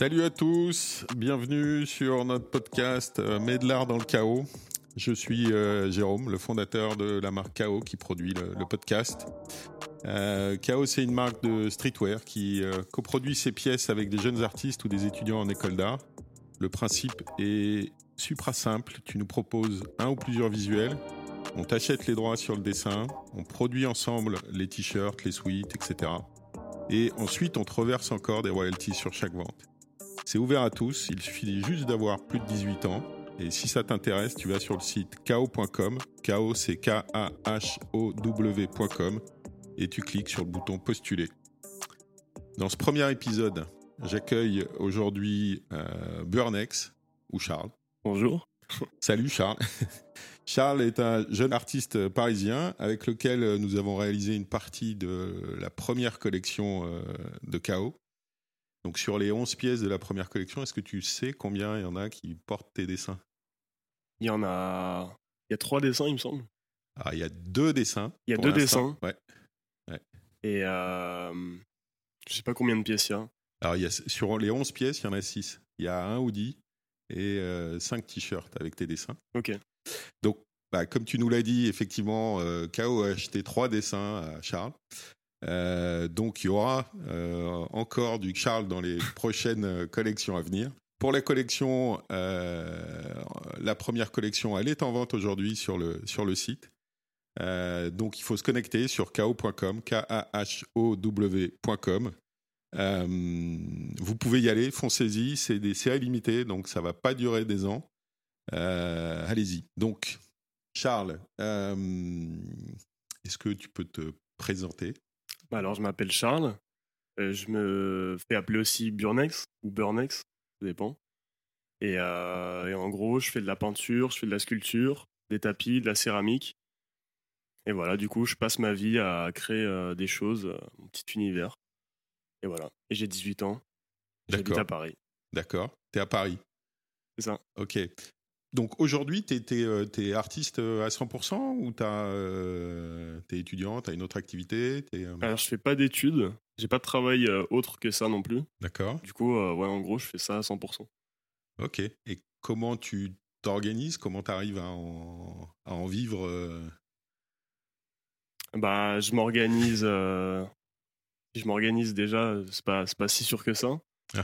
Salut à tous, bienvenue sur notre podcast euh, Mets de l'art dans le chaos. Je suis euh, Jérôme, le fondateur de la marque Chaos qui produit le, podcast. Euh, Chaos, c'est une marque de streetwear qui euh, coproduit ses pièces avec des jeunes artistes ou des étudiants en école d'art. Le principe est supra simple. Tu nous proposes un ou plusieurs visuels. On t'achète les droits sur le dessin. On produit ensemble les t-shirts, les suites, etc. Et ensuite, on te reverse encore des royalties sur chaque vente. C'est ouvert à tous. Il suffit juste d'avoir plus de 18 ans. Et si ça t'intéresse, tu vas sur le site kao.com. Kao, c'est K-A-H-O-W.com. Et tu cliques sur le bouton postuler. Dans ce premier épisode, j'accueille aujourd'hui euh, Burnex ou Charles. Bonjour. Salut Charles. Charles est un jeune artiste parisien avec lequel nous avons réalisé une partie de la première collection euh, de Chaos. Donc sur les 11 pièces de la première collection, est-ce que tu sais combien il y en a qui portent tes dessins? Il y en a. Il y a trois dessins, il me semble. Ah, il y a deux dessins. Il y a deux dessins. Ouais. Et euh, je sais pas combien de pièces il y a. Alors il y a, sur les 11 pièces, il y en a 6. Il y a un hoodie et 5 t-shirts avec tes dessins. Ok. Donc, bah, comme tu nous l'as dit, effectivement, euh, K.O. a acheté trois dessins à Charles. Euh, donc, il y aura euh, encore du Charles dans les prochaines euh, collections à venir. Pour la collection, la première collection, elle est en vente aujourd'hui sur le, sur le site. Donc, il faut se connecter sur ko.com, K-A-H-O-W.com. Vous pouvez y aller, foncez-y, c'est des séries limitées, donc ça va pas durer des ans. Allez-y. Donc, Charles, est-ce que tu peux te présenter? Alors, je m'appelle Charles. Euh, je me fais appeler aussi Burnex ou Burnex, ça dépend. Et, euh, et en gros, je fais de la peinture, je fais de la sculpture, des tapis, de la céramique. Et voilà, du coup, je passe ma vie à créer euh, des choses, mon petit univers. Et voilà. Et j'ai 18 ans. J'habite à Paris. D'accord. Tu es à Paris. C'est ça. Ok. Donc aujourd'hui, tu es, artiste euh, à 100% ou tu es étudiant, tu as une autre activité euh, Alors, je fais pas d'études. J'ai pas de travail euh, autre que ça non plus. D'accord. Du coup, euh, ouais, en gros, je fais ça à 100%. Ok. Et comment tu t'organises? Comment tu arrives à en, à en vivre euh, Bah, je m'organise. euh, Je m'organise déjà, c'est pas, pas si sûr que ça.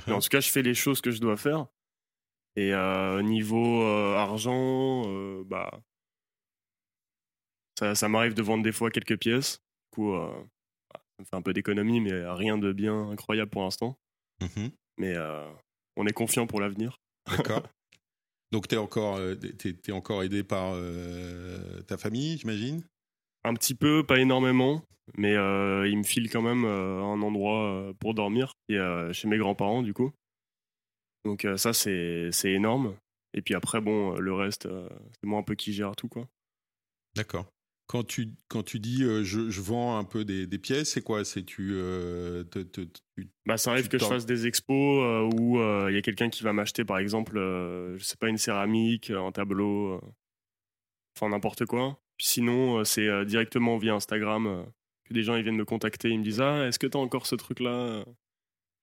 Mais en tout cas, je fais les choses que je dois faire. Et euh, niveau euh, argent, euh, bah. Ça, ça m'arrive de vendre des fois quelques pièces. Du coup, bah, ça me fait un peu d'économie, mais rien de bien incroyable pour l'instant. Mhm. Mais on est confiant pour l'avenir. D'accord. Donc tu es encore, encore aidé par euh, ta famille, j'imagine? Un petit peu, pas énormément, mais euh, il me file quand même euh, un endroit pour dormir, et, chez mes grands-parents du coup. Donc euh, ça c'est c'est énorme. Et puis après bon, euh, le reste euh, c'est moi un peu qui gère tout quoi. D'accord. Quand tu, quand tu dis euh, je, je vends un peu des, des pièces, c'est quoi? C'est tu, euh, te- te- tu- Bah ça arrive Tu que je fasse des expos euh, où il y a quelqu'un qui va m'acheter par exemple, je sais pas une céramique, un tableau, enfin n'importe quoi. Puis sinon c'est directement via Instagram que des gens ils viennent me contacter, ils me disent ah est-ce que t'as encore ce truc là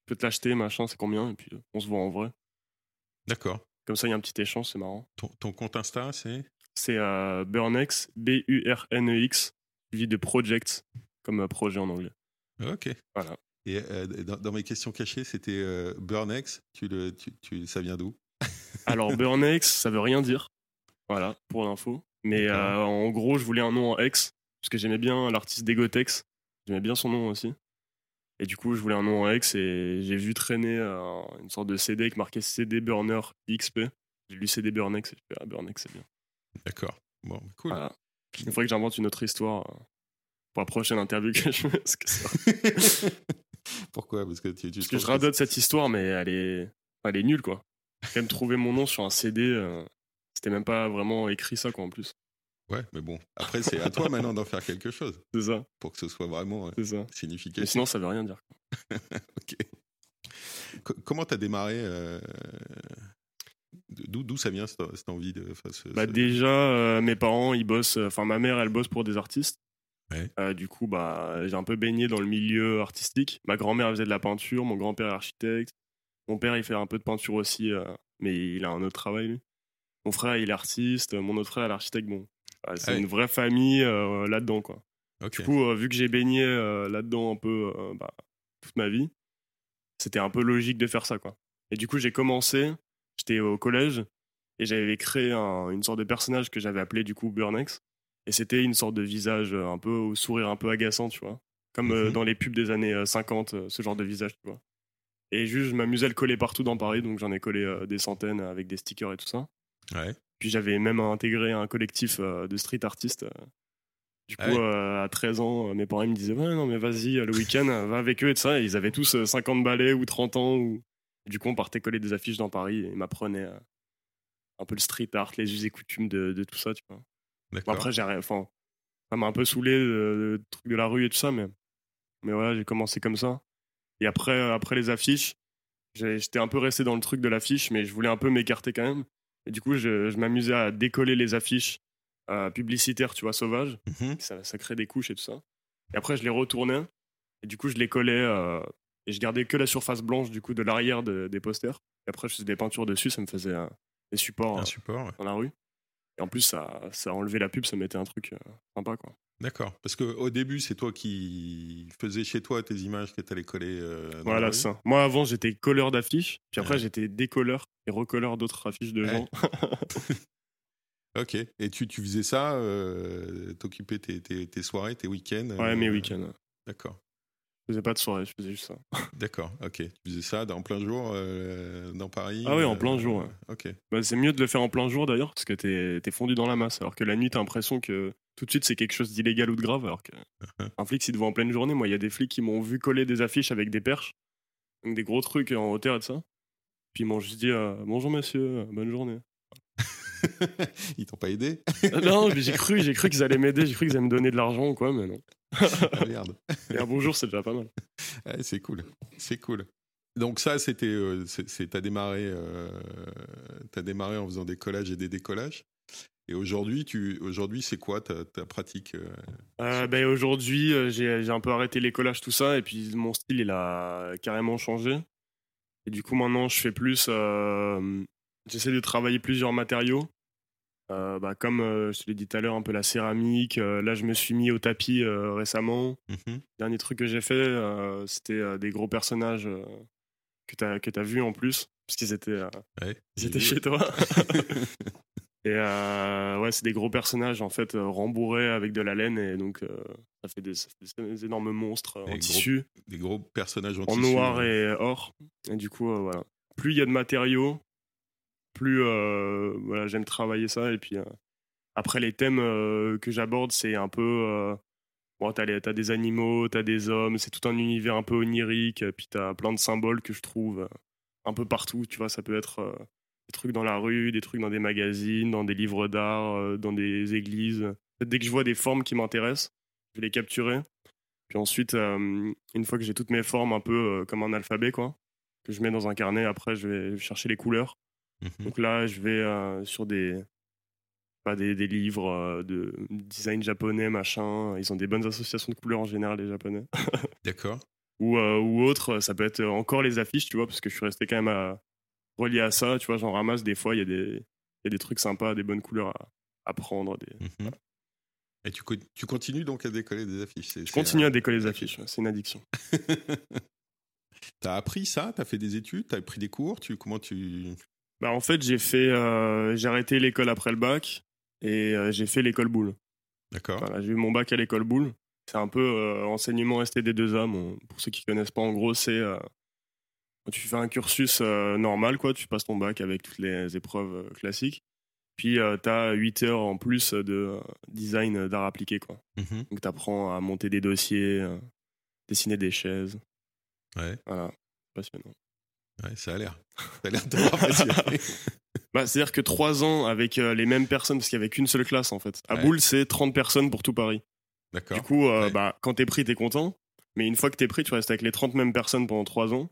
Je peux te l'acheter machin c'est combien et puis euh, on se voit en vrai. D'accord. Comme ça, il y a un petit échange, c'est marrant. Ton, ton compte Insta, c'est? C'est euh, Burnex, B-U-R-N-E-X, suivi de Project, comme euh, projet en anglais. Ok. Voilà. Et euh, dans, dans mes questions cachées, c'était euh, Burnex. Tu le, tu, tu- ça vient d'où? Alors, Burnex, ça veut rien dire. Voilà, pour l'info. Mais en gros, je voulais un nom en X, parce que j'aimais bien l'artiste d'Egotex. J'aimais bien son nom aussi. Et du coup, je voulais un nom en X et j'ai vu traîner euh, une sorte de CD avec marqué CD Burner XP. J'ai lu CD Burnex et je fais, ah, Burnex, c'est bien. D'accord. Bon, cool. Voilà. Il faudrait que j'invente une autre histoire euh, pour la prochaine interview que je fais. ça- Pourquoi? Parce que tu, tu Parce que je radote cette histoire, mais elle est, elle est nulle, quoi. J'ai quand même trouvé mon nom sur un CD. euh, C'était même pas vraiment écrit ça, quoi, en plus. Ouais, mais bon. Après, c'est à toi maintenant d'en faire quelque chose C'est ça, pour que ce soit vraiment euh, ça. Mais significatif. sinon, ça veut rien dire. Ok. Co- comment t'as démarré euh, D'où ça vient cette, cette envie de enfin, ce- Bah, ce- déjà, euh, mes parents, ils bossent. Enfin, ma mère, elle bosse pour des artistes. Ouais. Euh, du coup, bah, j'ai un peu baigné dans le milieu artistique. Ma grand-mère faisait de la peinture, mon grand-père est architecte. Mon père, il fait un peu de peinture aussi, euh, mais il a un autre travail, lui. Mon frère, il est artiste. Mon autre frère, l'architecte. Bon, ah, c'est Ah oui. une vraie famille euh, là-dedans, quoi. Du coup, euh, vu que j'ai baigné euh, là-dedans un peu bah, toute ma vie, c'était un peu logique de faire ça, quoi. Et du coup, j'ai commencé, j'étais au collège, et j'avais créé un- une sorte de personnage que j'avais appelé du coup Burnex. Et c'était une sorte de visage un peu au sourire un peu agaçant, tu vois. Comme Mhm. dans les pubs des années euh, 50, euh, ce genre de visage, tu vois. Et juste, je m'amusais à le coller partout dans Paris, donc j'en ai collé des centaines avec des stickers et tout ça. Ouais. Puis j'avais même intégré un collectif euh, de street artistes. euh. Du coup, Ah ouais. euh, à 13 ans, mes parents me disaient Ouais, non, mais vas-y, le week-end, va avec eux et tout ça. Et ils avaient tous euh, 50 balais ou 30 ans. Ou... Du coup, on partait coller des affiches dans Paris et ils m'apprenaient euh, un peu le street art, les us et coutumes de, de tout ça, tu vois. Bon, D'accord. après, j'ai enfin, ça m'a un peu saoulé le, le truc de la rue et tout ça, mais, mais voilà, j'ai commencé comme ça. Et après, après les affiches, j'étais un peu resté dans le truc de l'affiche, mais je voulais un peu m'écarter quand même. Et du coup, je, je m'amusais à décoller les affiches euh, publicitaires, tu vois, sauvages. Mhm. Ça, ça crée des couches et tout ça. Et après, je les retournais. Et du coup, je les collais. euh, et je gardais que la surface blanche, du coup, de l'arrière de- des posters. Et après, je faisais des peintures dessus. Ça me faisait euh, des supports Un support. ouais. dans la rue. Et en plus, ça, ça enlevait la pub, ça mettait un truc euh, sympa, quoi. D'accord. Parce qu'au début, c'est toi qui faisais chez toi tes images que tu allais coller. euh, Voilà, ça. Moi, avant, j'étais colleur d'affiches. Puis après, Ouais. j'étais décolleur et recolleur d'autres affiches de Ouais. gens. Ok. Et tu, tu faisais ça, euh, t'occupais tes, tes, tes soirées, tes week-ends. ouais, euh, mes week-ends. D'accord. Je faisais pas de soirée, je faisais juste ça. D'accord. Ok. Tu faisais ça en plein jour euh, dans Paris. Ah oui, en euh, plein jour, ouais. Ok. Bah, c'est mieux de le faire en plein jour d'ailleurs, parce que t'es es fondu dans la masse. Alors que la nuit, t'as l'impression que tout de suite c'est quelque chose d'illégal ou de grave. Alors que un flic, s'il te voit en pleine journée, moi, il y a des flics qui m'ont vu coller des affiches avec des perches, donc des gros trucs en hauteur et de ça. Puis ils m'ont juste dit euh, Bonjour monsieur, bonne journée. Ils t'ont pas aidé? Ah non, j'ai cru, j'ai cru qu'ils allaient m'aider, j'ai cru qu'ils allaient me donner de l'argent ou quoi, mais non. Ah, Merde. Et un bonjour, c'est déjà pas mal. Ouais, c'est cool. C'est cool. Donc ça, c'était, euh, c'est, t'as démarré, euh, t'as démarré en faisant des collages et des décollages. Et aujourd'hui, tu, aujourd'hui, c'est quoi ta, ta pratique euh, Euh, ben, aujourd'hui, j'ai un peu arrêté les collages, tout ça, et puis mon style, il a carrément changé. Et du coup, maintenant, je fais plus. J'essaie de travailler plusieurs matériaux. Euh, bah, comme euh, je te l'ai dit tout à l'heure, un peu la céramique. euh, là, je me suis mis au tapis récemment. mhm. Dernier truc que j'ai fait, c'était des gros personnages que tu as, que vus en plus, parce qu'ils étaient, Ouais, ils étaient chez toi. Et ouais, c'est des gros personnages en fait rembourrés avec de la laine et donc ça, fait des, ça fait des énormes monstres en gros tissu, Des gros personnages en, en tissu, noir ouais. et or. Et du coup, voilà. Plus il y a de matériaux, plus euh, voilà, j'aime travailler ça. Et puis euh, après, les thèmes euh, que j'aborde, c'est un peu. Bon, t'as, t'as des animaux, t'as des hommes, c'est tout un univers un peu onirique. Puis t'as plein de symboles que je trouve un peu partout. Tu vois, ça peut être. des trucs dans la rue, des trucs dans des magazines, dans des livres d'art, dans des églises. Dès que je vois des formes qui m'intéressent, je vais les capturer. Puis ensuite, une fois que j'ai toutes mes formes un peu comme un alphabet, quoi, que je mets dans un carnet, après je vais chercher les couleurs. Mhm. Donc là, je vais euh, sur des, pas des, des livres euh, de design japonais, machin. Ils ont des bonnes associations de couleurs en général, les japonais. D'accord. ou, euh, ou autre, ça peut être encore les affiches, tu vois, parce que je suis resté quand même à, relié à ça, tu vois, j'en ramasse des fois, il y, a des- y a des trucs sympas, des bonnes couleurs à, à prendre. Des... Mhm. Et tu, co- tu continues donc à décoller des affiches. Je continue à décoller Ok. affiches, c'est une addiction. T'as appris ça? T'as fait des études? T'as pris des cours? Tu, Comment tu Bah, en fait, j'ai fait, euh, j'ai arrêté l'école après le bac et euh, j'ai fait l'école boule. D'accord. Voilà, j'ai eu mon bac à l'école boule. C'est un peu euh, enseignement STD2A. Bon, pour ceux qui connaissent pas, en gros, c'est quand tu fais un cursus normal, quoi. Tu passes ton bac avec toutes les épreuves classiques. Puis tu as 8 heures en plus de design d'art appliqué, quoi. Mhm. Donc tu apprends à monter des dossiers, dessiner des chaises. Ouais. Voilà, passionnant. Ouais, ça a l'air. Ça a l'air de. Bah, C'est-à-dire que 3 ans avec euh, les mêmes personnes, parce qu'il n'y avait qu'une seule classe en fait. À Ouais. Boule, c'est 30 personnes pour tout Paris. D'accord. Du coup, euh, Ouais. bah, quand t'es pris, t'es content. Mais une fois que t'es pris, tu restes avec les 30 mêmes personnes pendant 3 ans.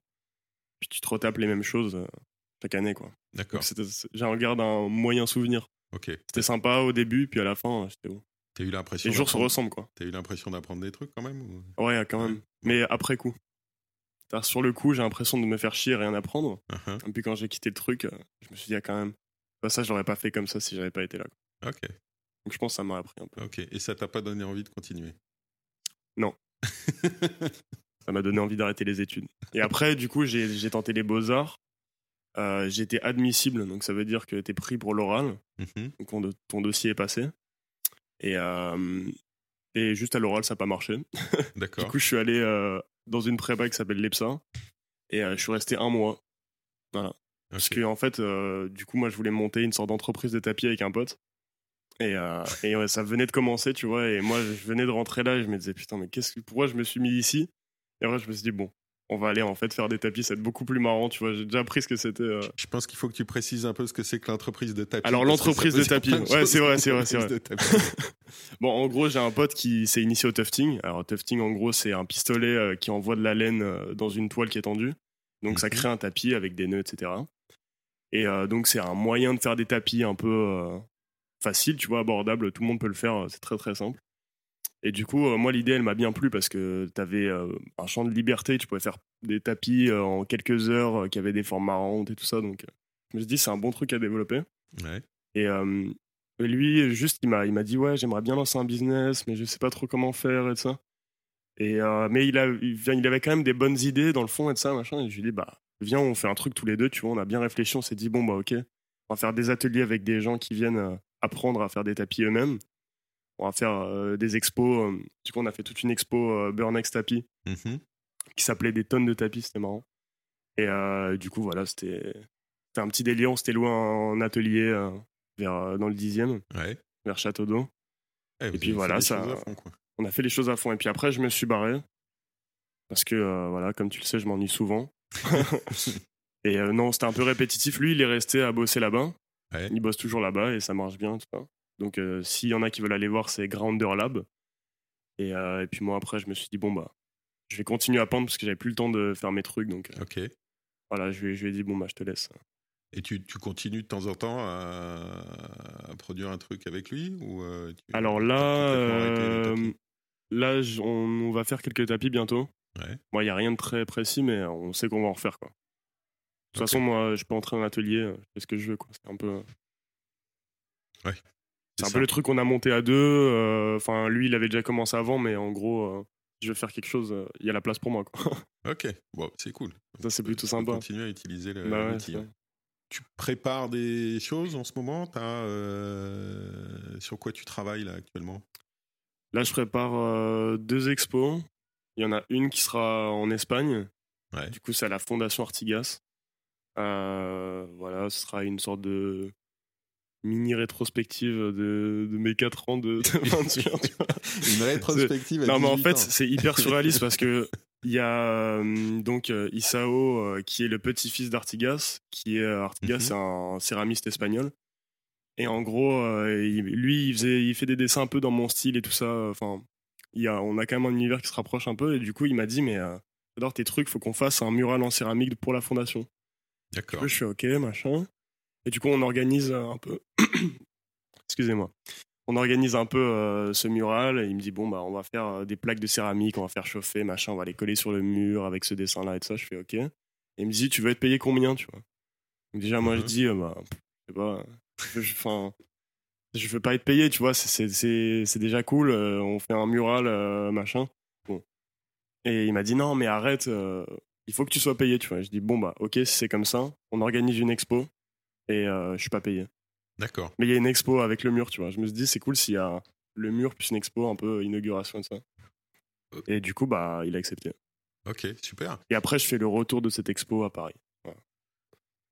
Puis tu te retapes les mêmes choses euh, chaque année. quoi. D'accord. J'en garde un moyen souvenir. Ok. C'était sympa au début, puis à la fin, c'était bon. T'as eu l'impression. Les jours se ressemblent, quoi. T'as eu l'impression d'apprendre des trucs quand même ou- Ouais, quand même. Mais après coup. Sur le coup, j'ai l'impression de me faire chier et rien apprendre. Uh-huh. Et puis quand j'ai quitté le truc, euh, je me suis dit, ah, quand même, bah, ça, je l'aurais pas fait comme ça si j'avais pas été là. quoi. Ok, Donc je pense que ça m'a appris un peu. ok. Et ça t'a pas donné envie de continuer? Non. Ça m'a donné envie d'arrêter les études. Et après, du coup, j'ai tenté les beaux-arts. Euh, J'étais admissible, donc ça veut dire que t'es pris pour l'oral. Mhm. Donc ton, ton dossier est passé. Et, euh, et juste à l'oral, ça n'a pas marché. Du D'accord. coup, je suis allé euh, dans une prépa qui s'appelle l'EPSA. Et euh, je suis resté un mois. Parce que, en fait, euh, du coup, moi, je voulais monter une sorte d'entreprise de tapis avec un pote. Et, euh, et ouais, ça venait de commencer, tu vois. Et moi, je venais de rentrer là et je me disais, putain, mais qu'est-ce que, pourquoi je me suis mis ici? Et après, je me suis dit, bon, on va aller en fait faire des tapis, ça va être beaucoup plus marrant, tu vois. J'ai déjà appris ce que c'était. euh. Je pense qu'il faut que tu précises un peu ce que c'est que l'entreprise de tapis. Alors, l'entreprise de tapis. Ouais, c'est vrai, c'est vrai, c'est tapis. Bon, en gros, j'ai un pote qui s'est initié au tufting. Alors, tufting, en gros, c'est un pistolet euh, qui envoie de la laine euh, dans une toile qui est tendue. Donc, ça Mhm. crée un tapis avec des nœuds, etc. Et donc, c'est un moyen de faire des tapis un peu facile, tu vois, abordable. Tout le monde peut le faire. C'est très, très simple. Et du coup, euh, moi, l'idée, elle m'a bien plu parce que tu avais un champ de liberté. Tu pouvais faire des tapis euh, en quelques heures euh, qui avaient des formes marrantes et tout ça. Donc, euh, je me suis dit, c'est un bon truc à développer. Ouais. Et euh, lui, juste, il m'a, il m'a dit ouais, j'aimerais bien lancer un business, mais je sais pas trop comment faire et tout ça. Et euh, mais il a, il, il avait quand même des bonnes idées dans le fond et de ça machin. Et je lui ai dit bah viens, on fait un truc tous les deux. Tu vois, on a bien réfléchi, on s'est dit bon bah ok, on va faire des ateliers avec des gens qui viennent euh, apprendre à faire des tapis eux-mêmes. On va faire euh, des expos. euh, du coup, on a fait toute une expo euh, Burnex tapis Mhm. qui s'appelait des tonnes de tapis, c'était marrant. Et du coup, voilà, c'était un petit délire. On s'était loué un, atelier vers, dans le dixième, Ouais. vers Château d'Eau. Eh, vous puis voilà, ça- fond. On a fait les choses à fond. Et puis après, je me suis barré. Parce que, euh, voilà, comme tu le sais, je m'ennuie souvent. et euh, non, c'était un peu répétitif. Lui, il est resté à bosser là-bas. Ouais. Il bosse toujours là-bas et ça marche bien. Donc, euh, s'il y en a qui veulent aller voir, c'est Grounder Lab. Et, euh, et puis moi, après, je me suis dit, bon, bah, je vais continuer à pendre parce que j'avais plus le temps de faire mes trucs. Donc, euh, Ok. voilà, je lui, ai- je lui ai dit, bon, bah, je te laisse. Et tu, tu continues de temps en temps à, à produire un truc avec lui ou tu- Alors là, euh, là on, on va faire quelques tapis bientôt. Ouais. Moi, il n'y a rien de très précis, mais on sait qu'on va en refaire. Quoi. De toute façon, moi, je peux entrer en atelier, euh, je fais ce que je veux. C'est un peu, Ouais. C'est un ça. peu le truc qu'on a monté à deux. euh, Enfin, lui, il avait déjà commencé avant, mais en gros, euh, je veux faire quelque chose, euh, il y a la place pour moi. Quoi. Ok, bon, c'est cool. Ça, c'est plutôt sympa. continuer à utiliser le- Bah ouais, hein. Tu prépares des choses en ce moment? T'as, euh, Sur quoi tu travailles là actuellement? Là, je prépare euh, deux expos. Il y en a une qui sera en Espagne. Ouais. Du coup, c'est à la Fondation Artigas. Euh, voilà, ce sera une sorte de mini rétrospective de, de mes 4 ans de, peinture. Une rétrospective à non, mais en 18 fait, c'est hyper surréaliste parce que il y a euh, donc euh, Isao euh, qui est le petit-fils d'Artigas, qui est Artigas, c'est un céramiste espagnol. Et en gros, lui, il, faisait, il fait des dessins un peu dans mon style et tout ça. Enfin, il y a, on a quand même un univers qui se rapproche un peu. Et du coup, il m'a dit, mais j'adore tes trucs, faut qu'on fasse un mural en céramique pour la fondation. D'accord. je suis ok, machin. Et du coup, on organise un peu. Excusez-moi. On organise un peu euh, ce mural. Et il me dit bon bah on va faire euh, des plaques de céramique, on va faire chauffer, machin, on va les coller sur le mur avec ce dessin-là et tout ça. Je fais ok. Et il me dit tu veux être payé combien, tu vois? Donc déjà moi je Mhm. dis euh, bah je sais pas. Enfin, je veux pas être payé, tu vois. c'est- déjà cool. euh, on fait un mural, machin. Bon. Et il m'a dit non mais arrête. il faut que tu sois payé, tu vois. Je dis bon bah ok si c'est comme ça, on organise une expo et euh, je suis pas payé. D'accord. Mais il y a une expo avec le mur, tu vois. Je me suis dit c'est cool s'il y a le mur plus une expo un peu inauguration et ça. Et du coup bah il a accepté. Ok, super. Et après je fais le retour de cette expo à Paris.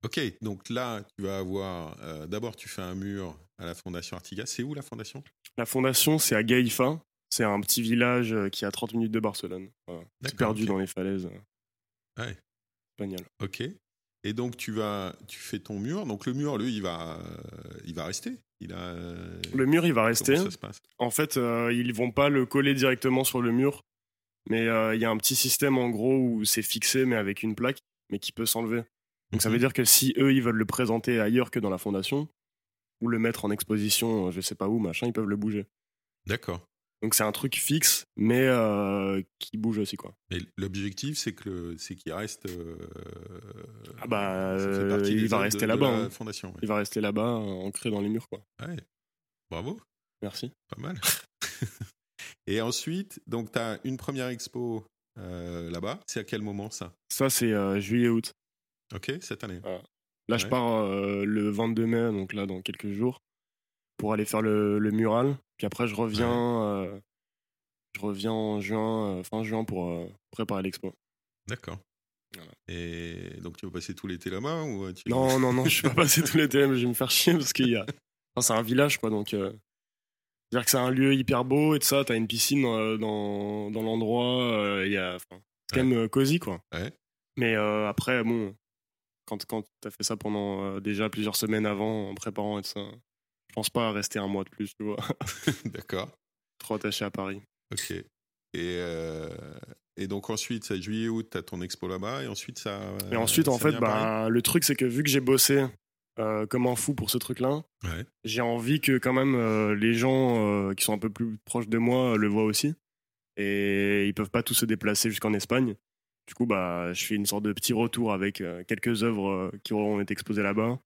Ok, donc là, tu vas avoir. euh, D'abord, tu fais un mur à la Fondation Artigas. C'est où la Fondation? La fondation c'est à Gaïfa. C'est un petit village euh, qui est à 30 minutes de Barcelone. Voilà. C'est D'accord, perdu dans les falaises. euh, Ouais. Espagnol. Ok. Et donc, tu vas, tu fais ton mur. Donc, le mur, lui, il va, il va rester. Il a. Le mur il va rester. Comment ça se passe? En fait, euh, ils vont pas le coller directement sur le mur, mais euh, il y a un petit système en gros où c'est fixé, mais avec une plaque, mais qui peut s'enlever. Donc ça Mhm. veut dire que si eux ils veulent le présenter ailleurs que dans la fondation, ou le mettre en exposition, euh, je sais pas où, machin, ils peuvent le bouger. D'accord. Donc c'est un truc fixe, mais euh, qui bouge aussi quoi. Mais l'objectif, c'est que le- c'est qu'il reste. euh, Ah bah, euh, il va rester là-bas, hein. Fondation. ouais. Il va rester là-bas, ancré dans les murs quoi. Ouais. Bravo, Merci. pas mal. Et ensuite, donc, tu as une première expo euh, là-bas. C'est à quel moment ça? Ça c'est juillet-août. Ok, cette année. Là je pars le 22 mai, donc là dans quelques jours, pour aller faire le, le mural. Puis après je reviens, euh, je reviens en juin, euh, fin juin pour euh, préparer l'expo. D'accord. Voilà. Et donc, tu vas passer tout l'été là-bas ou tu... Non, non, non, je vais pas passer tous les thèmes, je vais me faire chier parce qu'il y a. Enfin, c'est un village, quoi, donc. euh, C'est-à-dire que c'est un lieu hyper beau et tout ça, t'as une piscine euh, dans, dans l'endroit, euh, il y a. enfin, c'est quand même cosy, quoi. Ouais. Mais après, bon, quand, quand t'as fait ça pendant déjà plusieurs semaines avant, en préparant et tout ça, je pense pas à rester un mois de plus, tu vois. D'accord. Trop attaché à Paris. Ok. Et, euh, et donc, ensuite, c'est juillet-août, tu as ton expo là-bas. Et ensuite, ça. Et ensuite, ça en fait, bah, le truc, c'est que vu que j'ai bossé euh, comme un fou pour ce truc-là, Ouais. j'ai envie que quand même euh, les gens qui sont un peu plus proches de moi le voient aussi. Et ils peuvent pas tous se déplacer jusqu'en Espagne. Du coup, bah, je fais une sorte de petit retour avec quelques œuvres qui auront été exposées là-bas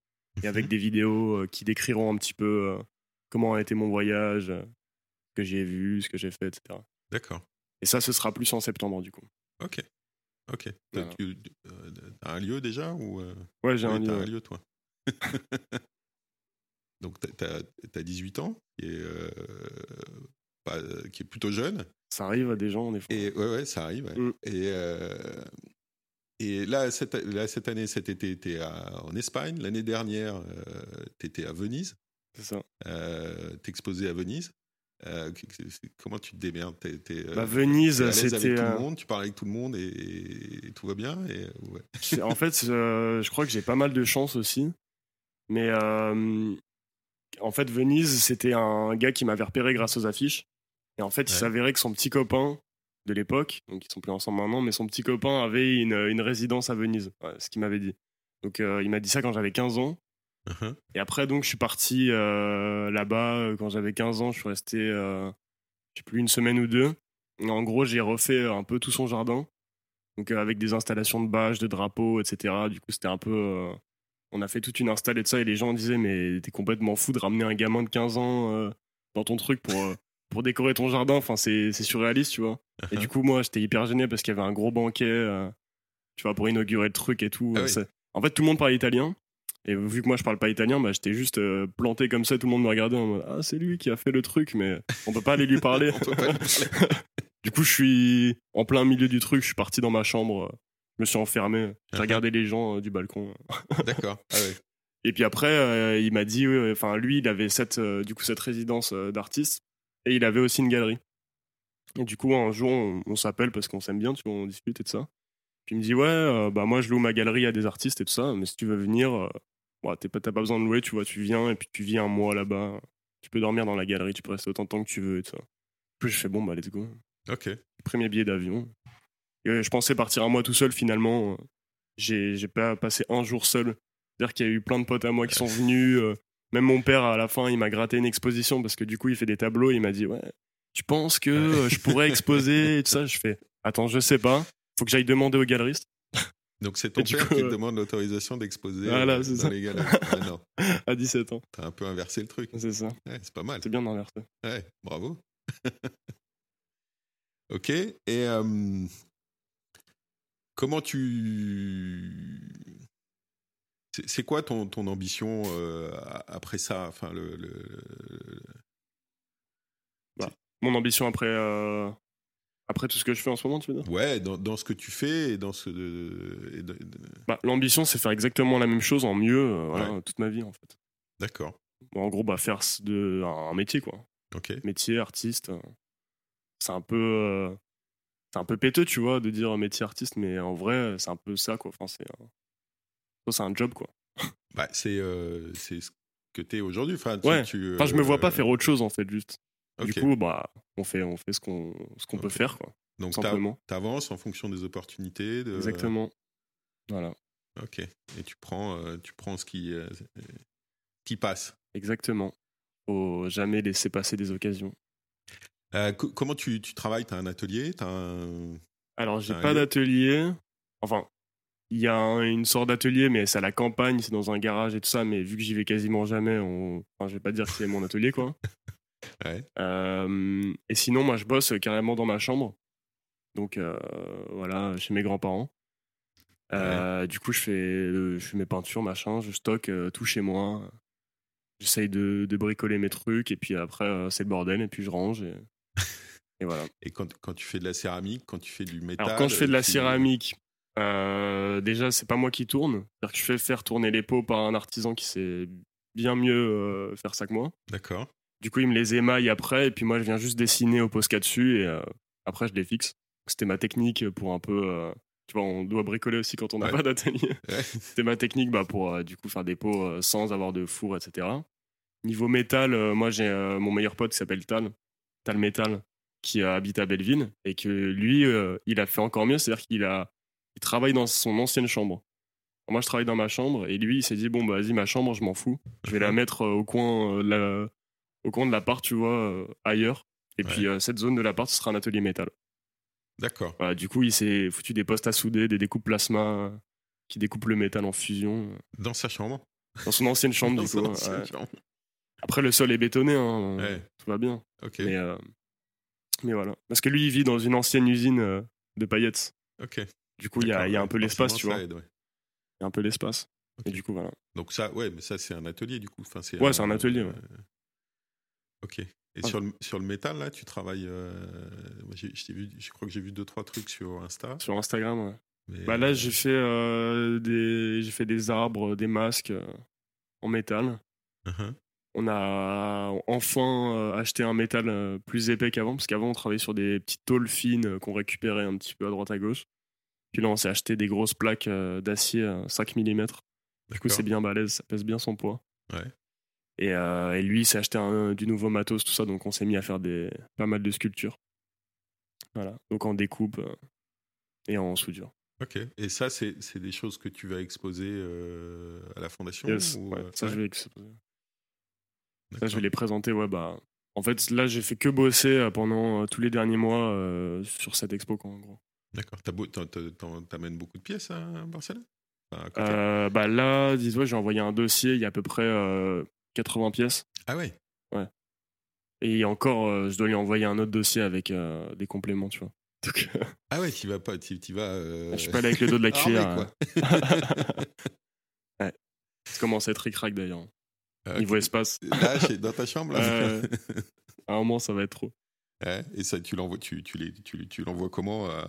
et avec des vidéos euh, qui décriront un petit peu euh, comment a été mon voyage, euh, ce que j'ai vu, ce que j'ai fait, etc. D'accord. Et ça, ce sera plus en septembre, du coup. Ok. Ok. T'as tu- t'as un lieu déjà ou Ouais, j'ai un t'as lieu. un lieu, toi. donc, t'as as, 18 ans, qui est, euh, qui est plutôt jeune. Ça arrive à des gens, des fois. Et ouais, ouais, ça arrive. ouais. Mm. Et, euh, et là, cette, là, cette année, cet été, tu en Espagne. L'année dernière, tu étais à Venise. C'est ça. Euh, T'exposais à Venise. Euh, comment tu te démerdes? Euh, Bah, Venise, c'était. avec tout euh, le monde, tu parles avec tout le monde et, et tout va bien. Et, ouais. En fait, euh, je crois que j'ai pas mal de chance aussi. Mais euh, en fait, Venise, c'était un gars qui m'avait repéré grâce aux affiches. Et en fait, il s'avérait que son petit copain de l'époque, donc ils sont plus ensemble maintenant, mais son petit copain avait une, une résidence à Venise, Ouais, ce qu'il m'avait dit. Donc euh, il m'a dit ça quand j'avais 15 ans. Uh-huh. Et après, donc, je suis parti euh, là-bas euh, quand j'avais 15 ans. Je suis resté, euh, je sais plus, une semaine ou deux. Et en gros, j'ai refait un peu tout son jardin. Donc, avec des installations de bâches, de drapeaux, etc. Du coup, c'était un peu. on a fait toute une install et de ça. Et les gens disaient, mais t'es complètement fou de ramener un gamin de 15 ans dans ton truc pour, pour décorer ton jardin. Enfin, c'est surréaliste, tu vois. Et du coup, moi, j'étais hyper gêné parce qu'il y avait un gros banquet, euh, tu vois, pour inaugurer le truc et tout. Ah Euh, oui. En fait, tout le monde parlait italien. Et vu que moi, je parle pas italien, bah, j'étais juste euh, planté comme ça. Tout le monde me regardait en mode Ah, c'est lui qui a fait le truc, mais on peut pas aller lui parler. Lui du coup, je suis en plein milieu du truc. Je suis parti dans ma chambre. euh, Je me suis enfermé. J'ai Uh-huh. regardé les gens euh, du balcon. D'accord. Ah ouais. Et puis après, euh, il m'a dit, enfin lui, il avait cette, du coup cette résidence d'artiste et il avait aussi une galerie. Et du coup, un jour, on, on s'appelle parce qu'on s'aime bien, tu vois, on discute et tout ça. Puis il me dit, ouais, euh, bah moi je loue ma galerie à des artistes et tout ça, mais si tu veux venir, euh, pas- t'as pas besoin de louer, tu vois, tu viens et puis tu vis un mois là-bas. Tu peux dormir dans la galerie, tu peux rester autant de temps que tu veux et tout ça. Puis je fais, bon, bah let's go. Ok. Mes billets d'avion. Et je pensais partir un mois tout seul, finalement. euh, J'ai j'ai pas passé un jour seul. C'est-à-dire qu'il y a eu plein de potes à moi qui sont venus. Même mon père, à la fin, il m'a gratté une exposition parce que du coup, il fait des tableaux. Il m'a dit Ouais, tu penses que euh, je pourrais exposer et tout ça? Je fais Attends, je sais pas. Faut que j'aille demander au galeriste Donc c'est ton Et père coup, qui te euh, demande l'autorisation d'exposer Voilà, euh, c'est dans ça. les galeries. Ah non, à 17 ans. t'as un peu inversé le truc. C'est ça. Ouais, c'est pas mal. C'est bien inversé. Ouais, bravo. ok. Et euh, comment tu. C'est quoi ton, ton ambition euh, après ça enfin, le, le- Mon ambition après, euh, après tout ce que je fais en ce moment, tu veux dire? Ouais, dans, dans ce que tu fais et dans ce. de- bah, L'ambition, c'est faire exactement la même chose en mieux euh, voilà, toute ma vie, en fait. D'accord. Bon, en gros, bah, faire de, un métier, quoi. Ok. métier artiste c'est un peu c'est un peu péteux tu vois de dire métier artiste mais en vrai c'est un peu ça quoi enfin c'est c'est un job quoi Bah, c'est euh, c'est ce que tu es aujourd'hui. Enfin, tu- Ouais. tu, enfin je me vois pas euh, faire autre chose en fait juste du coup bah on fait on fait ce qu'on qu'on peut Ok. faire quoi Donc, t'avances en fonction des opportunités. De... exactement voilà Ok. Et tu prends, euh, tu prends ce qui, euh, qui passe. exactement faut jamais laisser passer des occasions Euh, co- comment tu, tu travailles? T'as un atelier? Un... Alors, j'ai pas d'atelier. Enfin, il y a un- une sorte d'atelier, mais c'est à la campagne, c'est dans un garage et tout ça. Mais vu que j'y vais quasiment jamais, on... enfin, je vais pas dire que c'est mon atelier, quoi. Ouais. Euh, et sinon, moi, je bosse carrément dans ma chambre. Donc, euh, voilà, chez mes grands-parents. Euh, Du coup, je fais, je fais mes peintures, machin, je stocke tout chez moi. J'essaye de, de bricoler mes trucs, et puis après, c'est le bordel, et puis je range. Et, et voilà. Et quand, quand tu fais de la céramique, quand tu fais du métal Alors quand je fais de la céramique, euh, déjà c'est pas moi qui tourne. C'est-à-dire que je fais faire tourner les pots par un artisan qui sait bien mieux euh, faire ça que moi. D'accord. Du coup il me les émaille après et puis moi je viens juste dessiner au Posca dessus et euh, après je les fixe. C'était ma technique pour un peu... tu vois, on doit bricoler aussi quand on n'a Ouais. pas d'atelier. Ouais. C'était ma technique bah, pour du coup faire des pots sans avoir de four, etc. Niveau métal, moi j'ai mon meilleur pote qui s'appelle Tal, Tal Metal, qui habite à Belleville et que lui, il a fait encore mieux, c'est-à-dire qu'il a, travaille dans son ancienne chambre. Moi, je travaille dans ma chambre et lui, il s'est dit bon bah vas-y ma chambre, je m'en fous, je vais la mettre euh, au coin, euh, de la, au coin de l'appart, tu vois, euh, ailleurs. Et puis euh, cette zone de l'appart, ce sera un atelier métal. D'accord. Voilà, du coup, il s'est foutu des postes à souder, des découpes plasma euh, qui découpent le métal en fusion euh, Dans sa chambre dans son ancienne chambre du coup. ouais. chambre. Après, le sol est bétonné, hein, Ouais. tout va bien. Ok. Mais, euh, mais voilà. Parce que lui, il vit dans une ancienne usine euh, de paillettes. Ok. Du coup, il y a, y un peu l'espace, tu vois. ouais. Il y a un peu l'espace. Et du coup, voilà. Donc ça, ouais, mais ça c'est un atelier du coup. Enfin, c'est Ouais, c'est un atelier, ouais. Ok. Et Ah. sur, le, sur le métal là, tu travailles. euh, vu, je crois que j'ai vu deux trois trucs sur Insta. Sur Instagram, ouais. mais- Bah là, j'ai fait, euh, des... j'ai fait des arbres, des masques euh, en métal. Uh-huh. On a enfin euh, acheté un métal euh, plus épais qu'avant, parce qu'avant, on travaillait sur des petites tôles fines euh, qu'on récupérait un petit peu à droite à gauche. Puis là, on s'est acheté des grosses plaques euh, d'acier à 5 mm. Du coup, c'est bien balèze, ça pèse bien son poids. Ouais. Et, euh, et lui, il s'est acheté un- du nouveau matos, tout ça, donc on s'est mis à faire des, pas mal de sculptures. Voilà, donc en découpe euh, et en soudure. Ok. Et ça, c'est des choses que tu vas exposer euh, à la fondation Yes, ou, ouais, euh, ça, ouais, je vais, ça, je vais les présenter. Ouais, bah, en fait, là, j'ai fait que bosser euh, pendant euh, tous les derniers mois euh, sur cette expo, quoi, en gros. D'accord. T'amènes beaucoup de pièces à Barcelone? À Euh, bah là, dis-toi, j'ai envoyé un dossier, il y a à peu près euh, 80 pièces. Ah ouais? Et encore, euh, je dois lui envoyer un autre dossier avec euh, des compléments, tu vois. Donc, euh, Ah ouais, tu vas pas, tu vas. euh, je suis pas allé avec le dos de la cuillère. euh. ouais. Ça commence à être ric-rac d'ailleurs. Niveau espace, Là, dans ta chambre là. Euh, à un moment, ça va être trop. Ouais, et ça, tu l'envoies, tu, tu, les- tu, tu l'envoies comment à,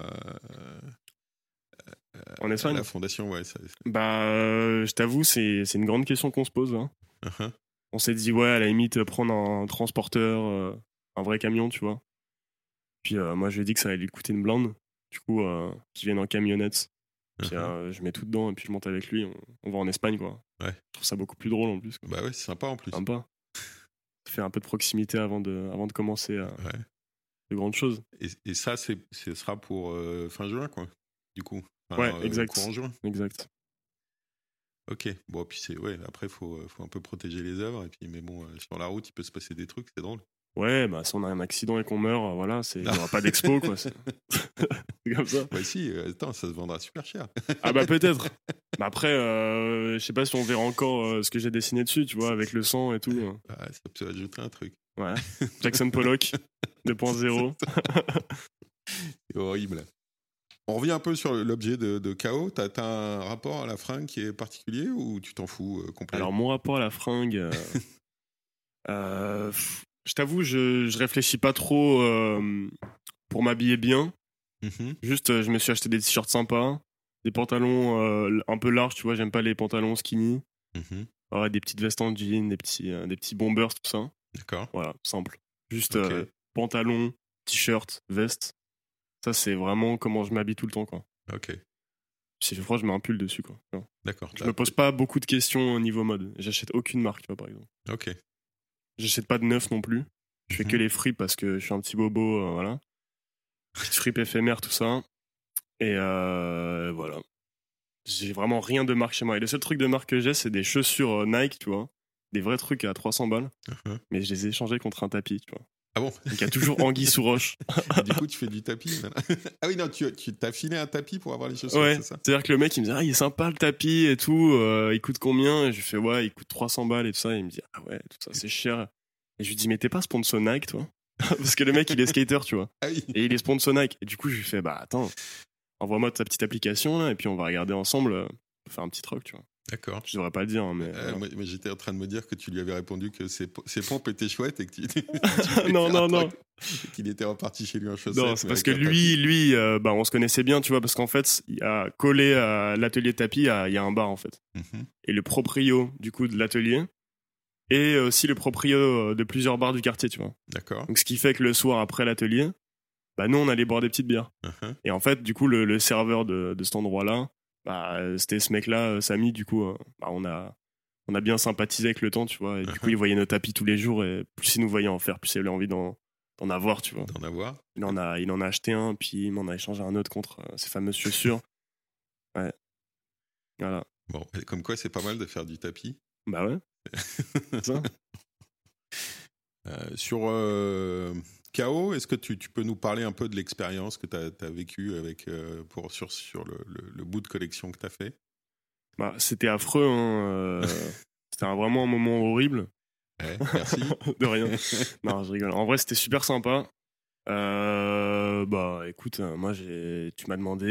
En à Espagne la fondation ouais, ça- Bah, euh, je t'avoue, c'est c'est une grande question qu'on se pose. hein. Uh-huh. On s'est dit, ouais, à la limite, prendre un transporteur, euh, un vrai camion, tu vois. Puis euh, moi, je lui ai dit que ça allait lui coûter une blinde. Du coup, euh, qu'il vienne en camionnette. Puis Uh-huh. euh, je mets tout dedans et puis je monte avec lui. On, on va en Espagne, quoi. Ouais. Je trouve ça beaucoup plus drôle en plus. quoi. Bah ouais, c'est sympa en plus. Sympa. Faire un peu de proximité avant de, avant de commencer à Ouais. De grandes choses. Et, et ça, c'est, ce sera pour euh, fin juin, quoi. Du coup. Enfin, Ouais, euh, exact. Courant juin. Exact. Ok. Bon, puis c'est ouais. Après, faut, faut un peu protéger les œuvres. Et puis, mais bon, euh, sur la route, il peut se passer des trucs. C'est drôle. Ouais, bah si on a un accident et qu'on meurt, euh, voilà, c'est il n'y aura pas d'expo, quoi. C'est comme ça. Ouais, si. euh, attends, ça se vendra super cher. Ah bah peut-être. Mais après, euh, je sais pas si on verra encore euh, ce que j'ai dessiné dessus, tu vois, avec le sang et tout. hein. Ah, ça peut ajouter un truc. Ouais. Jackson Pollock 2.0. C'est horrible. On revient un peu sur l'objet de, de KO. T'as as un rapport à la fringue qui est particulier ou tu t'en fous complètement Alors mon rapport à la fringue, euh, je t'avoue, je, je réfléchis pas trop euh, pour m'habiller bien. Mhm. Juste, euh, je me suis acheté des t-shirts sympas, des pantalons euh, un peu larges, tu vois, j'aime pas les pantalons skinny. Mhm. Ouais, des petites vestes en jean, des petits, euh, des petits bombers, tout ça. D'accord. Voilà, simple. Juste Ok. euh, pantalon, t-shirt, veste. Ça, c'est vraiment comment je m'habille tout le temps, quoi. Ok. Si je froid, je mets un pull dessus, quoi. D'accord. Je me pose pas beaucoup de questions au niveau mode. J'achète aucune marque, tu vois, par exemple. Ok. J'achète pas de neuf non plus. Je fais Mhm. que les fripes parce que je suis un petit bobo, euh, voilà. Petite fripe éphémère, tout ça. Et euh, voilà. J'ai vraiment rien de marque chez moi. Et le seul truc de marque que j'ai, c'est des chaussures euh, Nike, tu vois. Des vrais trucs à 300 balles. Mhm. Mais je les ai échangés contre un tapis, tu vois. Ah bon Donc il y a toujours anguille sous roche. Et Du coup, tu fais du tapis. ah oui, non, tu tu t'as filé un tapis pour avoir les chaussures, Ouais, c'est ça c'est-à-dire que le mec il me dit ah il est sympa le tapis et tout, euh, il coûte combien? Et je lui fais ouais il coûte 300 balles et tout ça. Et il me dit ah ouais tout ça c'est cher. Et je lui dis mais t'es pas sponsor Nike toi? Parce que le mec il est skater tu vois. Ah oui. Et il est sponsor Nike. Et du coup je lui fais bah attends envoie-moi ta petite application là et puis on va regarder ensemble, euh, faire un petit troc tu vois. D'accord. Je devrais pas le dire hein, mais. Euh, moi, j'étais en train de me dire que tu lui avais répondu que ses, ses pompes étaient chouettes et que tu, non non non. qu'il était reparti chez lui en chaussettes. Non, c'est parce que lui, lui, euh, bah, on se connaissait bien, tu vois, parce qu'en fait, il a collé à l'atelier tapis, il y a- un bar en fait. Mhm. Et le proprio du coup de l'atelier et aussi le proprio euh, de plusieurs bars du quartier, tu vois. D'accord. Donc ce qui fait que le soir après l'atelier, bah nous on allait boire des petites bières. Mhm. Et en fait, du coup, le, le serveur de, de cet endroit-là, bah, euh, c'était ce mec-là, euh, Samy. Du coup, euh, bah, on a on a bien sympathisé avec le temps, tu vois. Et du coup, il voyait nos tapis tous les jours et plus il nous voyait en faire, plus il avait envie d'en d'en avoir, tu vois. D'en avoir. Il en a, il en a acheté un, puis il m'en a échangé un autre contre euh, ces fameuses chaussures. Ouais. Voilà. Bon, comme quoi, c'est pas mal de faire du tapis. Bah ouais. c'est ça. Euh, sur euh, KO, est-ce que tu, tu peux nous parler un peu de l'expérience que tu as, vécue avec, euh, pour, sur, sur le, le- le bout de collection que tu as fait? Bah, c'était affreux. Hein, euh, c'était vraiment un moment horrible. Ouais, Merci. De rien. non, je rigole. En vrai, c'était super sympa. Euh, bah, écoute, moi, tu m'as demandé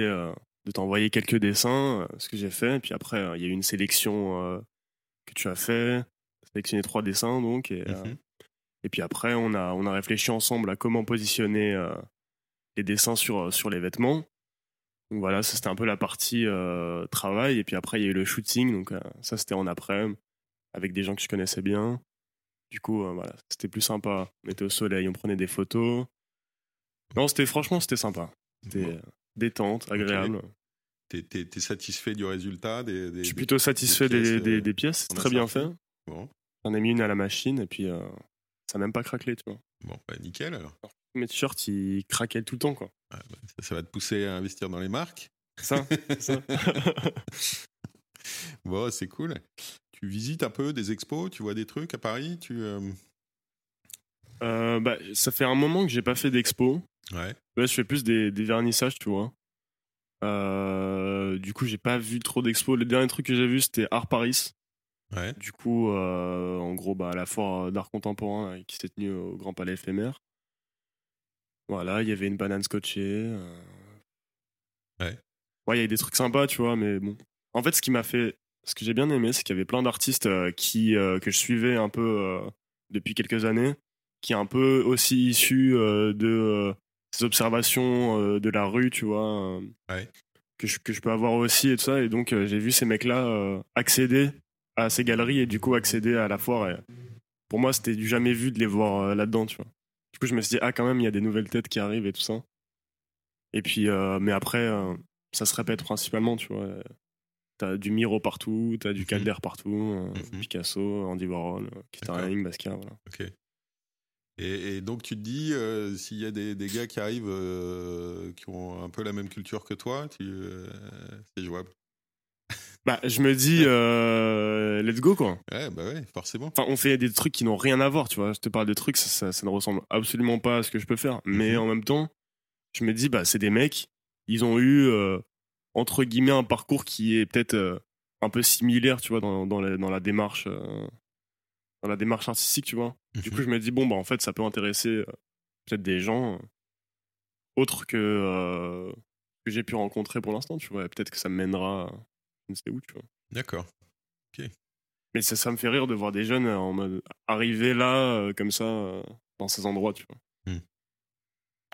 de t'envoyer quelques dessins, ce que j'ai fait. Puis après, il y a eu une sélection que tu as fait, sélectionné trois dessins donc. Et, Mhm. Et puis après, on a, on a réfléchi ensemble à comment positionner euh, les dessins sur, sur les vêtements. Donc voilà, ça c'était un peu la partie euh, travail. Et puis après, il y a eu le shooting. Donc euh, ça, c'était en après, avec des gens que je connaissais bien. Du coup, euh, voilà, c'était plus sympa. On était au soleil, on prenait des photos. Non, c'était franchement, c'était sympa. C'était euh, détente, agréable. T'es, t'es- t'es satisfait du résultat des, des- Je suis plutôt satisfait des des, pièces, euh. C'est très bien fait. Bon, J'en ai mis une à la machine et puis euh, ça n'a même pas craquelé, tu vois. bon bah, nickel alors. Mes t-shirts, ils craquaient tout le temps, quoi. Ah, bah, ça, ça va te pousser à investir dans les marques. Ça, c'est ça. Bon, c'est cool. Tu visites un peu des expos, tu vois des trucs à Paris tu, euh, Euh, bah, ça fait un moment que j'ai pas fait d'expo. Ouais. Je fais plus des, des vernissages, tu vois. Euh, du coup, j'ai pas vu trop d'expos. Le dernier truc que j'ai vu, c'était Art Paris. Ouais. Du coup, euh, en gros, bah, à la foire d'art contemporain là, qui s'est tenue au Grand Palais éphémère. Voilà, il y avait une banane scotchée. euh. Ouais. Ouais, il y avait des trucs sympas, tu vois, mais bon. En fait, ce qui m'a fait. Ce que j'ai bien aimé, c'est qu'il y avait plein d'artistes euh, qui, euh, que je suivais un peu euh, depuis quelques années, qui est un peu aussi issus euh, de euh, ces observations euh, de la rue, tu vois. euh, Ouais. que, je, que je peux avoir aussi et tout ça. Et donc, euh, j'ai vu ces mecs-là euh, accéder à ces galeries et du coup accéder à la foire. Et pour moi, c'était du jamais vu de les voir euh, là-dedans, tu vois. Du coup, je me suis dit, ah, quand même, il y a des nouvelles têtes qui arrivent et tout ça. Et puis, euh, mais après, euh, ça se répète principalement, tu vois. T'as du Miro partout, t'as du Mhm. Calder partout, euh, Mhm. Picasso, Andy Warhol, Kettering, Basquiat, voilà. Ok. Et, et donc tu te dis, euh, s'il y a des, des gars qui arrivent euh, qui ont un peu la même culture que toi, euh, c'est jouable? Bah, je me dis, euh, let's go, quoi. Ouais, bah ouais, forcément. Enfin, on fait des trucs qui n'ont rien à voir, tu vois. Je te parle de trucs, ça, ça, ça ne ressemble absolument pas à ce que je peux faire. Mais Mhm. en même temps, je me dis, bah, c'est des mecs, ils ont eu, euh, entre guillemets, un parcours qui est peut-être euh, un peu similaire, tu vois, dans, dans, la, dans la démarche. euh, dans la démarche artistique, tu vois. Du coup, je me dis, bon, bah, en fait, ça peut intéresser peut-être des gens autres que, que j'ai pu rencontrer pour l'instant, tu vois. Peut-être que ça me mènera, je ne sais où, tu vois. D'accord. Mais ça, ça me fait rire de voir des jeunes euh, en mode arriver là, euh, comme ça, euh, dans ces endroits, tu vois.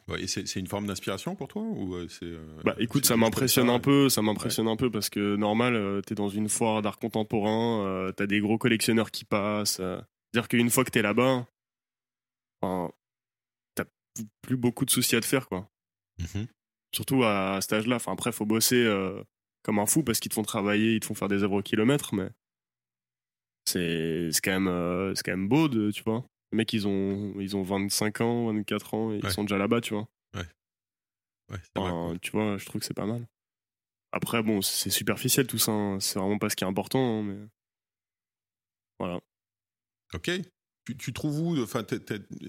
Ouais, et c'est c'est une forme d'inspiration pour toi ou euh, c'est Bah écoute, c'est ça m'impressionne un peu, ça m'impressionne un peu parce que normal, t'es dans une foire d'art contemporain, t'as des gros collectionneurs qui passent. C'est-à-dire qu'une fois que t'es là-bas, enfin, t'as plus beaucoup de soucis à te faire, quoi. Mhm. Surtout à, à cet âge-là. Enfin, après, faut bosser comme un fou parce qu'ils te font travailler, ils te font faire des œuvres au kilomètre, mais c'est quand même euh, quand même beau, de, tu vois. Les mecs, ils ont ils ont 25 ans, 24 ans, et ils Ouais. sont déjà là-bas, tu vois. Ouais, vrai. Enfin, tu vois, je trouve que c'est pas mal. Après, bon, c'est superficiel tout ça. hein. C'est vraiment pas ce qui est important. hein, mais... Voilà. Ok. tu, tu trouves où Enfin,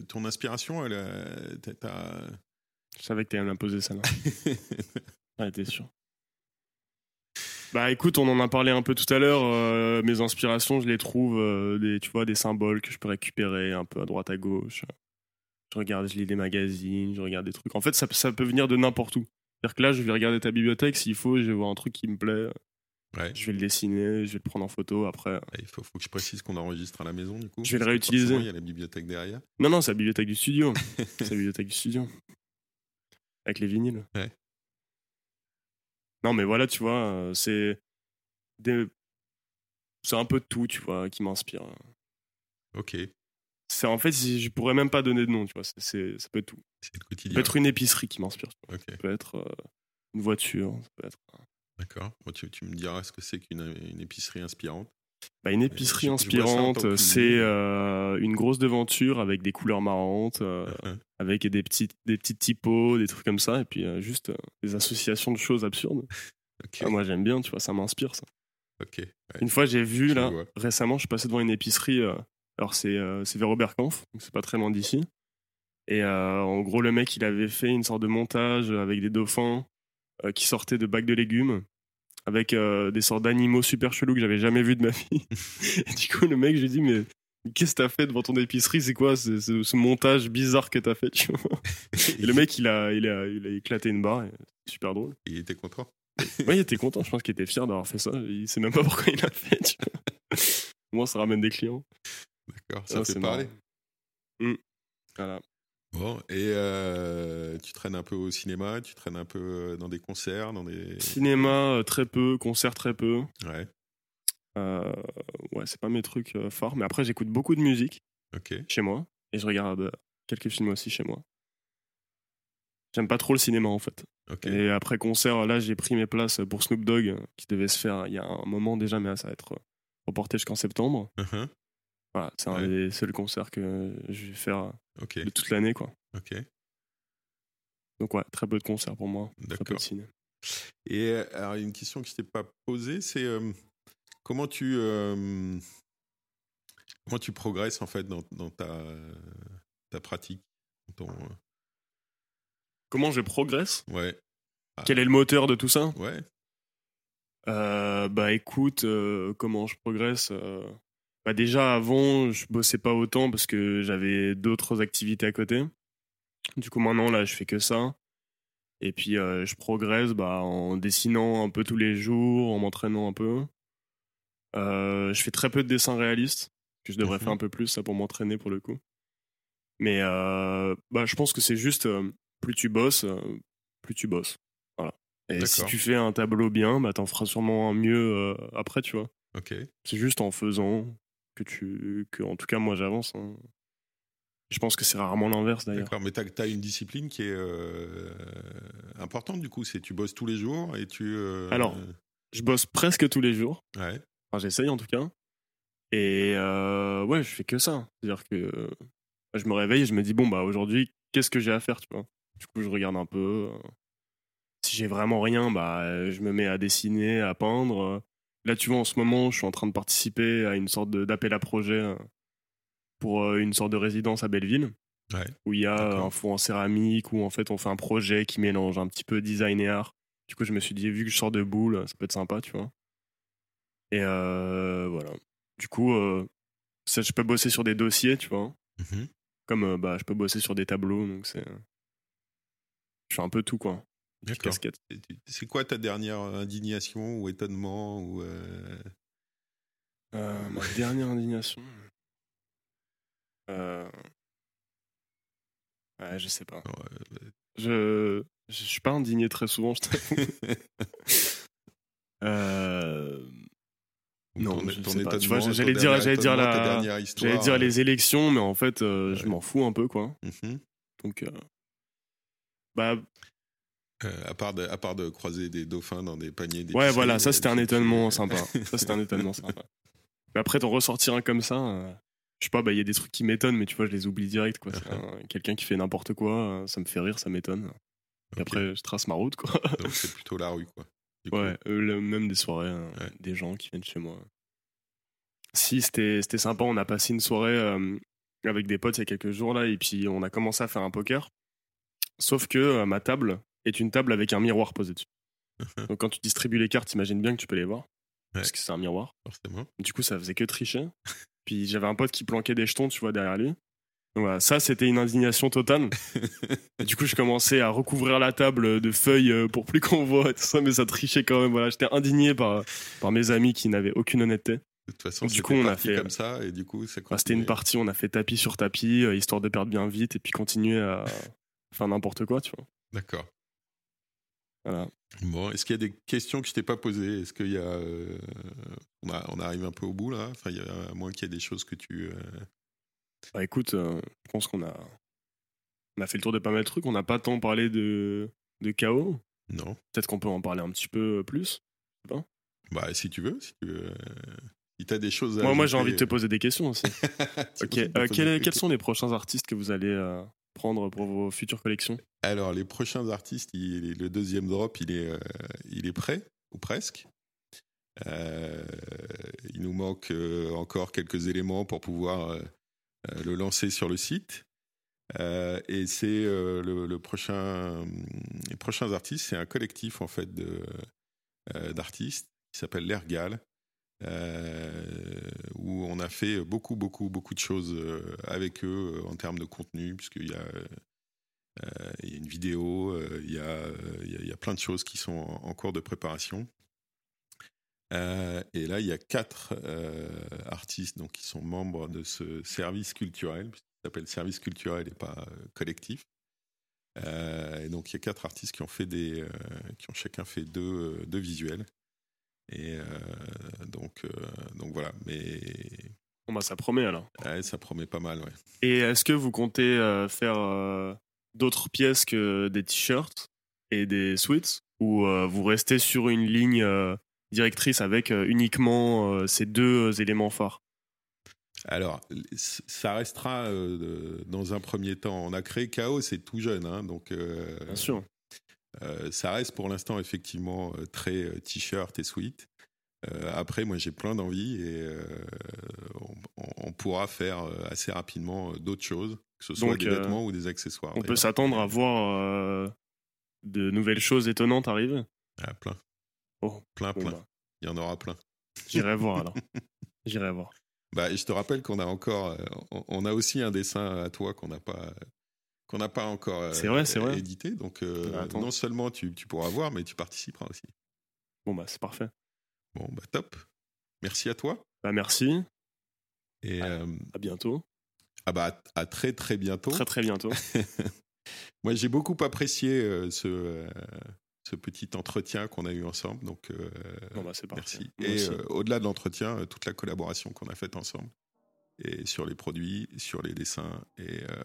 ton inspiration, elle, euh, t'as- t'as- Je savais que t'allais me la poser, ça. Ouais, t'es sûr. Bah écoute, on en a parlé un peu tout à l'heure. euh, mes inspirations, je les trouve, euh, des, tu vois, des symboles que je peux récupérer un peu à droite à gauche. Je regarde, je lis des magazines, je regarde des trucs. En fait, ça, ça peut venir de n'importe où. C'est-à-dire que là, je vais regarder ta bibliothèque, s'il faut, je vais voir un truc qui me plaît, Ouais. je vais le dessiner, je vais le prendre en photo après. Il faut, faut que je précise qu'on enregistre à la maison, du coup. Je vais le réutiliser. Il y a la bibliothèque derrière. Non, non, c'est la bibliothèque du studio. c'est la bibliothèque du studio. Avec les vinyles. Ouais. Non, mais voilà, tu vois, euh, c'est. des- C'est un peu de tout, tu vois, qui m'inspire. Ok, C'est en fait, je pourrais même pas donner de nom, tu vois. c'est- c'est- ça peut être tout. c'est le Ça quotidien. peut être une épicerie qui m'inspire. tu vois. Ok, Ça peut être euh, une voiture. Ça peut être. d'accord. Bon, tu, tu me diras ce que c'est qu'une une épicerie inspirante. Bah, une épicerie je- tant inspirante, c'est euh, une grosse devanture avec des couleurs marrantes, euh, Hein, avec des petites, des petites typos, des trucs comme ça, et puis euh, juste euh, des associations de choses absurdes. Ah, moi j'aime bien, tu vois, ça m'inspire ça. ouais. Une fois j'ai vu Je là, vois. récemment, je suis passé devant une épicerie, euh, alors c'est euh, c'est vers Oberkampf, donc c'est pas très loin d'ici. Et euh, en gros, le mec il avait fait une sorte de montage avec des dauphins euh, qui sortaient de bacs de légumes, avec euh, des sortes d'animaux super chelous que j'avais jamais vus de ma vie. Et du coup, le mec, j'ai dit, mais qu'est-ce que t'as fait devant ton épicerie? C'est quoi ce, montage bizarre que t'as fait tu vois? Et le mec, il a, il, a, il a éclaté une barre, super drôle. Il était content. Ouais, il était content, je pense qu'il était fier d'avoir fait ça. Il sait même pas pourquoi il l'a fait. Tu vois. Moins, ça ramène des clients. D'accord, ça Ah, fait c'est parler. marrant. Mm. Voilà. Bon, et euh, tu traînes un peu au cinéma, tu traînes un peu euh, dans des concerts, dans des. Cinéma, euh, très peu. Concert, très peu. Ouais, Euh, ouais, c'est pas mes trucs forts. Mais après, j'écoute beaucoup de musique ok. chez moi. Et je regarde quelques films aussi chez moi. J'aime pas trop le cinéma, en fait. Ok. Et après concert, là, j'ai pris mes places pour Snoop Dogg, qui devait se faire il y a un moment déjà, mais ça va être reporté jusqu'en septembre. Uh-huh. Voilà, c'est un Ouais. des seuls concerts que je vais faire Ok, de toute l'année, quoi. ok. Donc ouais, très peu de concerts pour moi, très peu de D'accord. ciné. Et euh, alors, une question que je t'ai pas posée, c'est euh, comment tu euh, comment tu progresses en fait dans, dans ta ta pratique, Comment je progresse? Ouais, Quel est le moteur de tout ça? Ouais, Euh, Bah écoute, euh, comment je progresse euh, Bah déjà avant, je bossais pas autant parce que j'avais d'autres activités à côté. Du coup maintenant là, je fais que ça. Et puis euh, je progresse bah, en dessinant un peu tous les jours, en m'entraînant un peu. Euh, je fais très peu de dessins réalistes, que je devrais Mhm. faire un peu plus ça pour m'entraîner pour le coup. Mais euh, bah, je pense que c'est juste plus tu bosses, plus tu bosses. Voilà. Et si tu fais un tableau bien, bah, t'en feras sûrement un mieux après, tu vois. ok, C'est juste en faisant que tu. que en tout cas, moi j'avance. hein. Je pense que c'est rarement l'inverse d'ailleurs. d'accord. Mais tu as, une discipline qui est euh, importante du coup, c'est tu bosses tous les jours et tu. euh, Alors. Je bosse presque tous les jours. ouais, Enfin, j'essaye en tout cas. Et euh, ouais, je fais que ça. C'est-à-dire que je me réveille et je me dis, bon, bah aujourd'hui, qu'est-ce que j'ai à faire, tu vois? Du coup, je regarde un peu. euh, Si j'ai vraiment rien, bah, je me mets à dessiner, à peindre. Là, tu vois, en ce moment, je suis en train de participer à une sorte d'appel à projet euh, pour euh, une sorte de résidence à Belleville, ouais, où il y a D'accord. un fond en céramique, où en fait, on fait un projet qui mélange un petit peu design et art. Du coup, je me suis dit, vu que je sors de boule, ça peut être sympa, tu vois. Et euh, voilà. Du coup, euh, ça, je peux bosser sur des dossiers, tu vois. Mhm. Comme euh, bah, je peux bosser sur des tableaux, donc c'est. Je fais un peu tout, quoi. Casquette. C'est quoi ta dernière indignation ou étonnement ou euh, Euh, ma dernière indignation? Euh... Ouais, je sais pas. Je, je suis pas indigné très souvent, je t'avoue. euh... Non, ton, je ton sais pas. Tu vois, j'allais dire- j'allais dire la- ta dernière histoire, J'allais dire les élections, mais en fait, euh, je m'en fous un peu, quoi. mhm. Donc, euh, bah, Euh, à, part de, à part de croiser des dauphins dans des paniers. ouais, d'épicerie, voilà, ça c'était un étonnement sympa. Ça c'était un étonnement sympa. Mais après, t'en ressortir un comme ça, euh, je sais pas, bah, il y a des trucs qui m'étonnent, mais tu vois, je les oublie direct, quoi. Quelqu'un qui fait n'importe quoi, euh, ça me fait rire, ça m'étonne. Et après, je trace ma route, quoi. Donc c'est plutôt la rue, quoi. du. Ouais, euh, le- même des soirées, hein, Ouais. des gens qui viennent chez moi. Si, c'était c'était sympa. On a passé une soirée avec des potes il y a quelques jours là, et puis on a commencé à faire un poker. Sauf que euh, ma table est une table avec un miroir posé dessus. Donc quand tu distribues les cartes, imagine bien que tu peux les voir. Parce que c'est un miroir. Forcément. Du coup, ça faisait que tricher. puis j'avais un pote qui planquait des jetons, tu vois, derrière lui. Donc voilà, ça, c'était une indignation totale. Et du coup, je commençais à recouvrir la table de feuilles euh, pour plus qu'on voit et tout ça, mais ça trichait quand même. Voilà, j'étais indigné par, par mes amis qui n'avaient aucune honnêteté. De toute façon, Du coup, on a fait- comme ça et du coup, ça Enfin, c'était une partie, on a fait tapis sur tapis, euh, histoire de perdre bien vite et puis continuer à faire n'importe quoi, tu vois. D'accord. Voilà. Bon, est-ce qu'il y a des questions que je t'ai pas posées? Est-ce qu'il y a, euh, on, a- on arrive un peu au bout là? Enfin, il y a à moins qu'il y ait des choses que tu. euh, Bah écoute, euh, je pense qu'on a, on a fait le tour de pas mal de trucs. On n'a pas tant parlé de, de chaos. Non. Peut-être qu'on peut en parler un petit peu plus. Bah, si tu veux, si tu veux. euh, Si t'as des choses à. Moi, moi j'ai envie de te poser des questions aussi. euh, ok. euh, quels, sont les prochains artistes que vous allez euh, prendre pour vos futures collections Alors, les prochains artistes, le deuxième drop, il est, euh, il est prêt, ou presque. Euh, il nous manque euh, encore quelques éléments pour pouvoir le lancer sur le site. Et c'est le, prochain, les prochains artistes, c'est un collectif en fait d'artistes qui s'appelle l'Ergal, où on a fait beaucoup, beaucoup, beaucoup de choses euh, avec eux euh, en termes de contenu, puisqu'il y a euh, euh, une vidéo, euh, il, y a, euh, plein de choses qui sont en, cours de préparation. Euh, et là, il y a quatre euh, artistes donc, qui sont membres de ce service culturel, qui s'appelle service culturel et pas euh, collectif. Euh, et donc, il y a quatre artistes qui ont, fait des, euh, qui ont chacun fait deux, euh, deux visuels. Et euh, donc, euh, donc voilà, mais Bon bah ça promet alors. ouais, ça promet pas mal. Ouais. Et est-ce que vous comptez euh, faire euh, d'autres pièces que des t-shirts et des sweats ou euh, vous restez sur une ligne euh, directrice avec euh, uniquement euh, ces deux éléments phares Alors, ça restera euh, dans un premier temps. On a créé Chaos, c'est tout jeune, hein, donc euh, Bien sûr. Euh, ça reste pour l'instant effectivement euh, très euh, t-shirt et sweat. Euh, après, moi, j'ai plein d'envie et on, pourra faire assez rapidement d'autres choses, que ce soit Donc, des vêtements ou des accessoires. On peut s'attendre à voir de nouvelles choses étonnantes arriver? Ah, plein, Oh, plein, plein. bah, Il y en aura plein. J'irai voir alors. J'irai voir. Bah, je te rappelle qu'on a encore, on a aussi un dessin à toi qu'on n'a pas, qu'on n'a pas encore euh, vrai, édité. Donc, euh, Bah, non seulement tu, tu pourras voir, mais tu participeras aussi. Bon bah c'est parfait. Bon, bah top. Merci à toi. Bah merci. Et euh, À bientôt. ah bah, à à très très bientôt. Très très bientôt. Moi, j'ai beaucoup apprécié euh, ce, ce petit entretien qu'on a eu ensemble. Donc, Bon bah merci. Moi Et au-delà de l'entretien, toute la collaboration qu'on a faite ensemble. Et sur les produits, sur les dessins. Et, euh,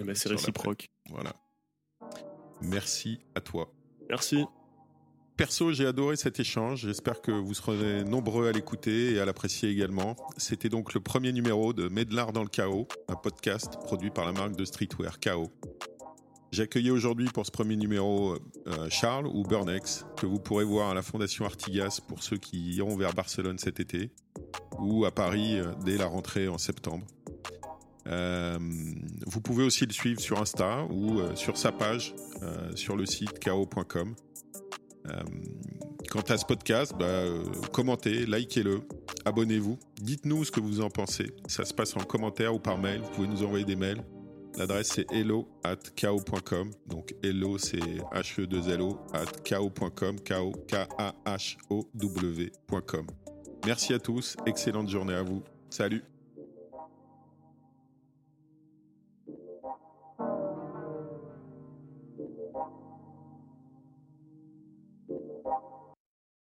Eh ben, c'est réciproque. Voilà. Merci à toi. Merci. Perso, j'ai adoré cet échange. J'espère que vous serez nombreux à l'écouter et à l'apprécier également. C'était donc le premier numéro de Medlar dans le chaos, un podcast produit par la marque de streetwear Chaos. J'ai accueilli aujourd'hui pour ce premier numéro euh, Charles ou Burnex, que vous pourrez voir à la Fondation Artigas pour ceux qui iront vers Barcelone cet été, ou à Paris euh, dès la rentrée en septembre. Euh, vous pouvez aussi le suivre sur Insta ou euh, sur sa page sur le site. Euh, quant à ce podcast, bah, commentez, likez-le, abonnez-vous, dites-nous ce que vous en pensez. Ça se passe en commentaire ou par mail. Vous pouvez nous envoyer des mails. L'adresse c'est hello at kao.com. Donc hello c'est H-E-2-L-O at kao.com, kao, K-A-H-O-W.com. Merci à tous, excellente journée à vous. Salut